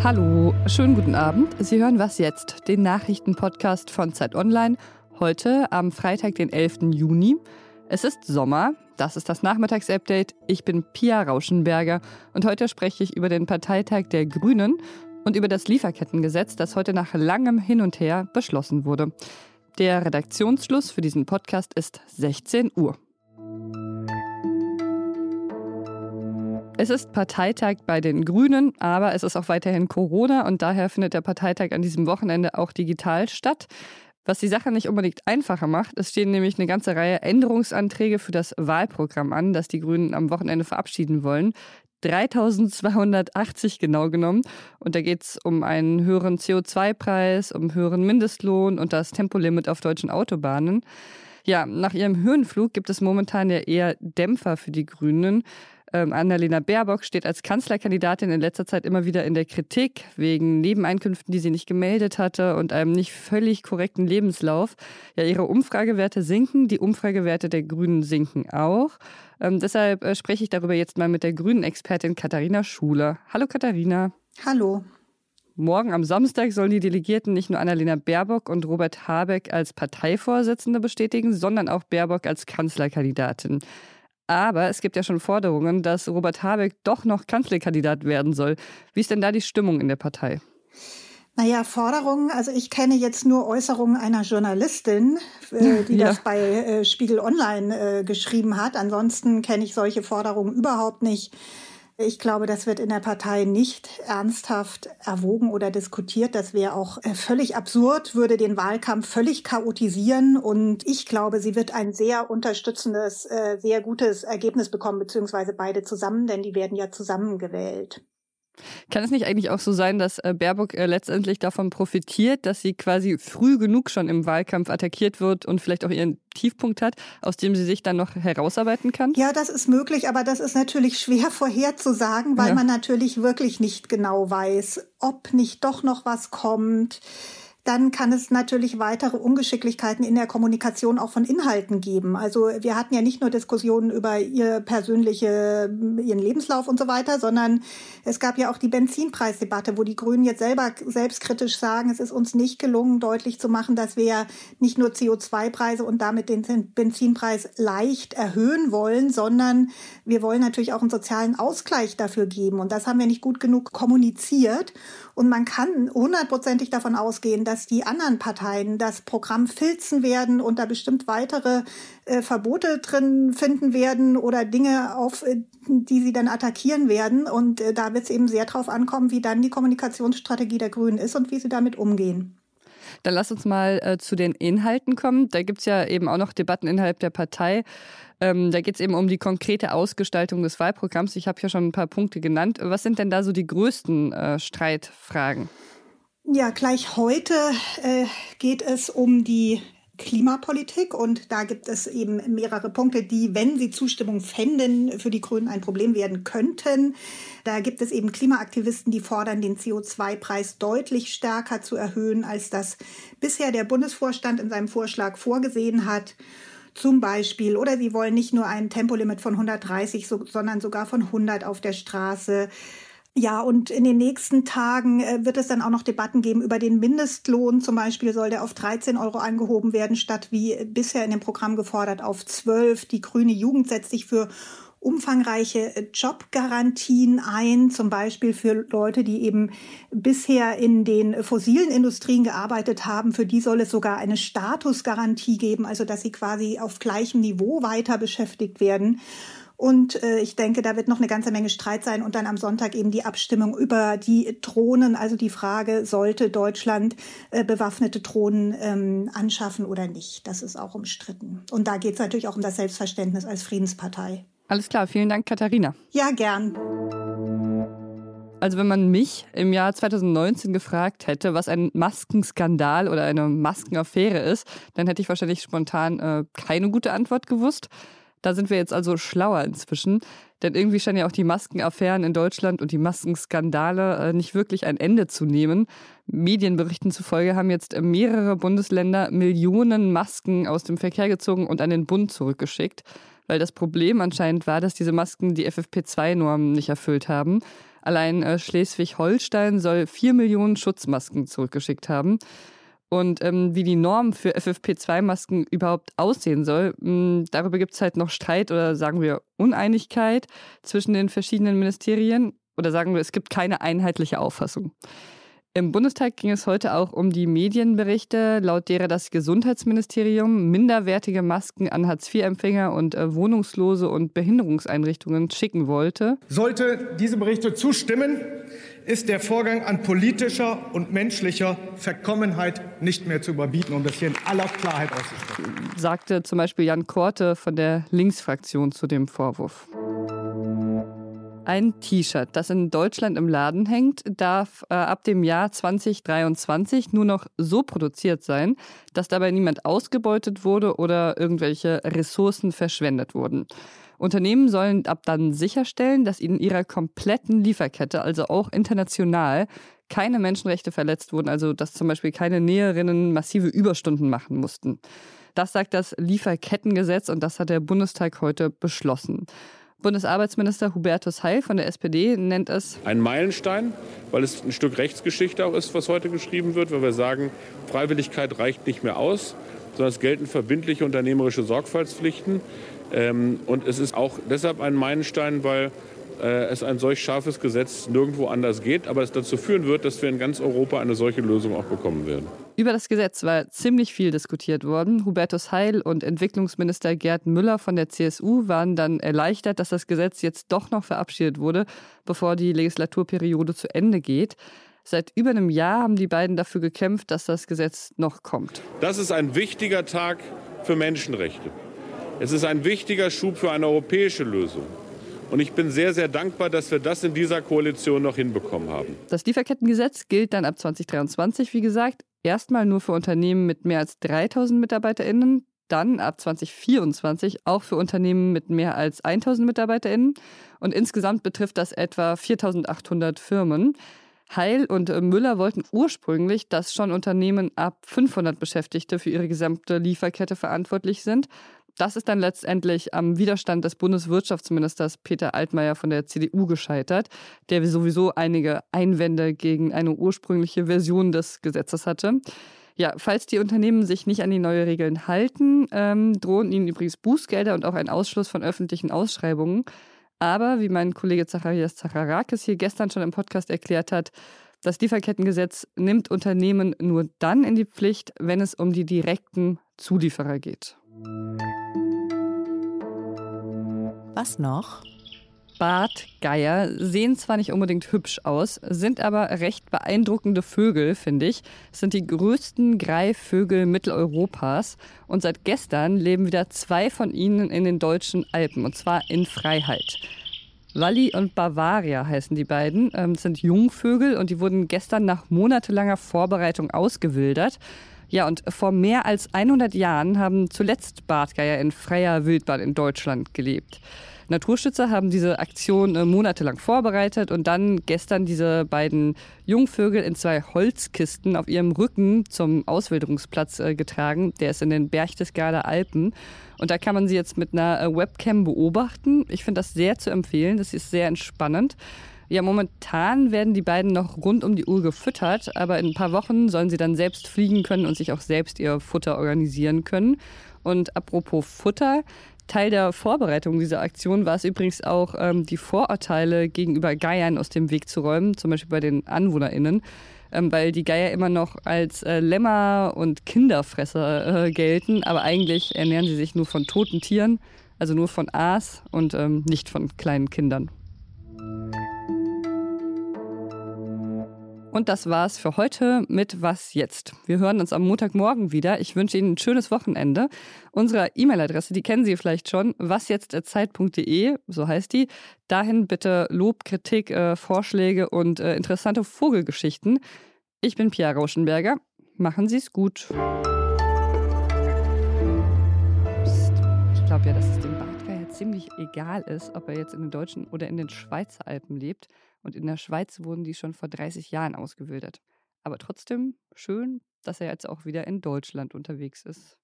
Hallo, schönen guten Abend. Sie hören was jetzt, den Nachrichtenpodcast von Zeit Online. Heute am Freitag, den 11. Juni. Es ist Sommer, das ist das Nachmittagsupdate. Ich bin Pia Rauschenberger und heute spreche ich über den Parteitag der Grünen und über das Lieferkettengesetz, das heute nach langem Hin und Her beschlossen wurde. Der Redaktionsschluss für diesen Podcast ist 16 Uhr. Es ist Parteitag bei den Grünen, aber es ist auch weiterhin Corona und daher findet der Parteitag an diesem Wochenende auch digital statt. Was die Sache nicht unbedingt einfacher macht, es stehen nämlich eine ganze Reihe Änderungsanträge für das Wahlprogramm an, das die Grünen am Wochenende verabschieden wollen. 3280 genau genommen. Und da geht es um einen höheren CO2-Preis, um höheren Mindestlohn und das Tempolimit auf deutschen Autobahnen. Ja, nach ihrem Höhenflug gibt es momentan ja eher Dämpfer für die Grünen. Ähm, Annalena Baerbock steht als Kanzlerkandidatin in letzter Zeit immer wieder in der Kritik wegen Nebeneinkünften, die sie nicht gemeldet hatte und einem nicht völlig korrekten Lebenslauf. Ja, ihre Umfragewerte sinken, die Umfragewerte der Grünen sinken auch. Ähm, deshalb äh, spreche ich darüber jetzt mal mit der Grünen-Expertin Katharina Schuler. Hallo Katharina. Hallo. Morgen am Samstag sollen die Delegierten nicht nur Annalena Baerbock und Robert Habeck als Parteivorsitzende bestätigen, sondern auch Baerbock als Kanzlerkandidatin. Aber es gibt ja schon Forderungen, dass Robert Habeck doch noch Kanzlerkandidat werden soll. Wie ist denn da die Stimmung in der Partei? Naja, Forderungen, also ich kenne jetzt nur Äußerungen einer Journalistin, äh, die ja. das bei äh, Spiegel Online äh, geschrieben hat. Ansonsten kenne ich solche Forderungen überhaupt nicht. Ich glaube, das wird in der Partei nicht ernsthaft erwogen oder diskutiert. Das wäre auch äh, völlig absurd, würde den Wahlkampf völlig chaotisieren. Und ich glaube, sie wird ein sehr unterstützendes, äh, sehr gutes Ergebnis bekommen, beziehungsweise beide zusammen, denn die werden ja zusammengewählt. Kann es nicht eigentlich auch so sein, dass äh, Baerbock äh, letztendlich davon profitiert, dass sie quasi früh genug schon im Wahlkampf attackiert wird und vielleicht auch ihren Tiefpunkt hat, aus dem sie sich dann noch herausarbeiten kann? Ja, das ist möglich, aber das ist natürlich schwer vorherzusagen, weil ja. man natürlich wirklich nicht genau weiß, ob nicht doch noch was kommt dann kann es natürlich weitere Ungeschicklichkeiten in der Kommunikation auch von Inhalten geben. Also wir hatten ja nicht nur Diskussionen über ihr persönliche, ihren Lebenslauf und so weiter, sondern es gab ja auch die Benzinpreisdebatte, wo die Grünen jetzt selber selbstkritisch sagen, es ist uns nicht gelungen, deutlich zu machen, dass wir nicht nur CO2-Preise und damit den Benzinpreis leicht erhöhen wollen, sondern wir wollen natürlich auch einen sozialen Ausgleich dafür geben. Und das haben wir nicht gut genug kommuniziert. Und man kann hundertprozentig davon ausgehen, dass die anderen Parteien das Programm filzen werden und da bestimmt weitere äh, Verbote drin finden werden oder Dinge, auf äh, die sie dann attackieren werden. Und äh, da wird es eben sehr darauf ankommen, wie dann die Kommunikationsstrategie der Grünen ist und wie sie damit umgehen. Dann lass uns mal äh, zu den Inhalten kommen. Da gibt es ja eben auch noch Debatten innerhalb der Partei. Ähm, da geht es eben um die konkrete Ausgestaltung des Wahlprogramms. Ich habe ja schon ein paar Punkte genannt. Was sind denn da so die größten äh, Streitfragen? Ja, gleich heute äh, geht es um die Klimapolitik und da gibt es eben mehrere Punkte, die, wenn sie Zustimmung fänden, für die Grünen ein Problem werden könnten. Da gibt es eben Klimaaktivisten, die fordern, den CO2-Preis deutlich stärker zu erhöhen, als das bisher der Bundesvorstand in seinem Vorschlag vorgesehen hat zum Beispiel. Oder sie wollen nicht nur ein Tempolimit von 130, sondern sogar von 100 auf der Straße. Ja, und in den nächsten Tagen äh, wird es dann auch noch Debatten geben über den Mindestlohn. Zum Beispiel soll der auf 13 Euro angehoben werden, statt wie bisher in dem Programm gefordert auf 12. Die grüne Jugend setzt sich für umfangreiche äh, Jobgarantien ein, zum Beispiel für Leute, die eben bisher in den fossilen Industrien gearbeitet haben. Für die soll es sogar eine Statusgarantie geben, also dass sie quasi auf gleichem Niveau weiter beschäftigt werden. Und äh, ich denke, da wird noch eine ganze Menge Streit sein und dann am Sonntag eben die Abstimmung über die Drohnen, also die Frage, sollte Deutschland äh, bewaffnete Drohnen ähm, anschaffen oder nicht. Das ist auch umstritten. Und da geht es natürlich auch um das Selbstverständnis als Friedenspartei. Alles klar, vielen Dank, Katharina. Ja, gern. Also wenn man mich im Jahr 2019 gefragt hätte, was ein Maskenskandal oder eine Maskenaffäre ist, dann hätte ich wahrscheinlich spontan äh, keine gute Antwort gewusst. Da sind wir jetzt also schlauer inzwischen. Denn irgendwie scheinen ja auch die Maskenaffären in Deutschland und die Maskenskandale äh, nicht wirklich ein Ende zu nehmen. Medienberichten zufolge haben jetzt mehrere Bundesländer Millionen Masken aus dem Verkehr gezogen und an den Bund zurückgeschickt. weil das Problem anscheinend war, dass diese Masken die FFP2-Normen nicht erfüllt haben. Allein äh, Schleswig-Holstein soll vier Millionen Schutzmasken zurückgeschickt haben. Und ähm, wie die Norm für FFP2-Masken überhaupt aussehen soll, mh, hm, darüber gibt es halt noch Streit oder sagen wir Uneinigkeit zwischen den verschiedenen Ministerien. Oder sagen wir, es gibt keine einheitliche Auffassung. Im Bundestag ging es heute auch um die Medienberichte, laut derer das Gesundheitsministerium minderwertige Masken an Hartz-IV-Empfänger und äh, Wohnungslose und Behinderungseinrichtungen schicken wollte. Sollte diese Berichte zustimmen, ist der Vorgang an politischer und menschlicher Verkommenheit nicht mehr zu überbieten, um das hier in aller Klarheit auszusprechen. Sagte zum Beispiel Jan Korte von der Linksfraktion zu dem Vorwurf. Ein T-Shirt, das in Deutschland im Laden hängt, darf äh, ab dem Jahr 2023 nur noch so produziert sein, dass dabei niemand ausgebeutet wurde oder irgendwelche Ressourcen verschwendet wurden. Unternehmen sollen ab dann sicherstellen, dass in ihrer kompletten Lieferkette, also auch international, keine Menschenrechte verletzt wurden, also dass zum Beispiel keine Näherinnen massive Überstunden machen mussten. Das sagt das Lieferkettengesetz und das hat der Bundestag heute beschlossen. Bundesarbeitsminister Hubertus Heil von der SPD nennt es ein Meilenstein, weil es ein Stück Rechtsgeschichte auch ist, was heute geschrieben wird, weil wir sagen, Freiwilligkeit reicht nicht mehr aus, sondern es gelten verbindliche unternehmerische Sorgfaltspflichten. Ähm, und es ist auch deshalb ein Meilenstein, weil äh, es ein solch scharfes Gesetz nirgendwo anders geht, aber es dazu führen wird, dass wir in ganz Europa eine solche Lösung auch bekommen werden. Über das Gesetz war ziemlich viel diskutiert worden. Hubertus Heil und Entwicklungsminister Gerd Müller von der CSU waren dann erleichtert, dass das Gesetz jetzt doch noch verabschiedet wurde, bevor die Legislaturperiode zu Ende geht. Seit über einem Jahr haben die beiden dafür gekämpft, dass das Gesetz noch kommt. Das ist ein wichtiger Tag für Menschenrechte. Es ist ein wichtiger Schub für eine europäische Lösung. Und ich bin sehr, sehr dankbar, dass wir das in dieser Koalition noch hinbekommen haben. Das Lieferkettengesetz gilt dann ab 2023, wie gesagt, erstmal nur für Unternehmen mit mehr als 3000 MitarbeiterInnen, dann ab 2024 auch für Unternehmen mit mehr als 1000 MitarbeiterInnen. Und insgesamt betrifft das etwa 4800 Firmen. Heil und Müller wollten ursprünglich, dass schon Unternehmen ab 500 Beschäftigte für ihre gesamte Lieferkette verantwortlich sind. Das ist dann letztendlich am Widerstand des Bundeswirtschaftsministers Peter Altmaier von der CDU gescheitert, der sowieso einige Einwände gegen eine ursprüngliche Version des Gesetzes hatte. Ja, falls die Unternehmen sich nicht an die neuen Regeln halten, ähm, drohen ihnen übrigens Bußgelder und auch ein Ausschluss von öffentlichen Ausschreibungen. Aber wie mein Kollege Zacharias Zacharakis hier gestern schon im Podcast erklärt hat, das Lieferkettengesetz nimmt Unternehmen nur dann in die Pflicht, wenn es um die direkten Zulieferer geht. Was noch? Bartgeier sehen zwar nicht unbedingt hübsch aus, sind aber recht beeindruckende Vögel, finde ich. Es sind die größten Greifvögel Mitteleuropas und seit gestern leben wieder zwei von ihnen in den deutschen Alpen und zwar in Freiheit. Walli und Bavaria heißen die beiden. Das ähm, sind Jungvögel und die wurden gestern nach monatelanger Vorbereitung ausgewildert. Ja, und vor mehr als 100 Jahren haben zuletzt Bartgeier in freier Wildbahn in Deutschland gelebt. Naturschützer haben diese Aktion äh, monatelang vorbereitet und dann gestern diese beiden Jungvögel in zwei Holzkisten auf ihrem Rücken zum Auswilderungsplatz äh, getragen. Der ist in den Berchtesgader Alpen. Und da kann man sie jetzt mit einer äh, Webcam beobachten. Ich finde das sehr zu empfehlen. Das ist sehr entspannend. Ja, momentan werden die beiden noch rund um die Uhr gefüttert, aber in ein paar Wochen sollen sie dann selbst fliegen können und sich auch selbst ihr Futter organisieren können. Und apropos Futter, Teil der Vorbereitung dieser Aktion war es übrigens auch, ähm, die Vorurteile gegenüber Geiern aus dem Weg zu räumen, zum Beispiel bei den AnwohnerInnen, ähm, weil die Geier immer noch als äh, Lämmer und Kinderfresser äh, gelten, aber eigentlich ernähren sie sich nur von toten Tieren, also nur von Aas und ähm, nicht von kleinen Kindern. Und das war's für heute mit Was jetzt? Wir hören uns am Montagmorgen wieder. Ich wünsche Ihnen ein schönes Wochenende. Unsere E-Mail-Adresse, die kennen Sie vielleicht schon, wasjetzt.zeit.de, so heißt die. Dahin bitte Lob, Kritik, äh, Vorschläge und äh, interessante Vogelgeschichten. Ich bin Pia Rauschenberger. Machen Sie es gut. Psst. Ich glaube ja, dass es dem Bartgeier ziemlich egal ist, ob er jetzt in den deutschen oder in den Schweizer Alpen lebt. Und in der Schweiz wurden die schon vor 30 Jahren ausgewildert. Aber trotzdem schön, dass er jetzt auch wieder in Deutschland unterwegs ist.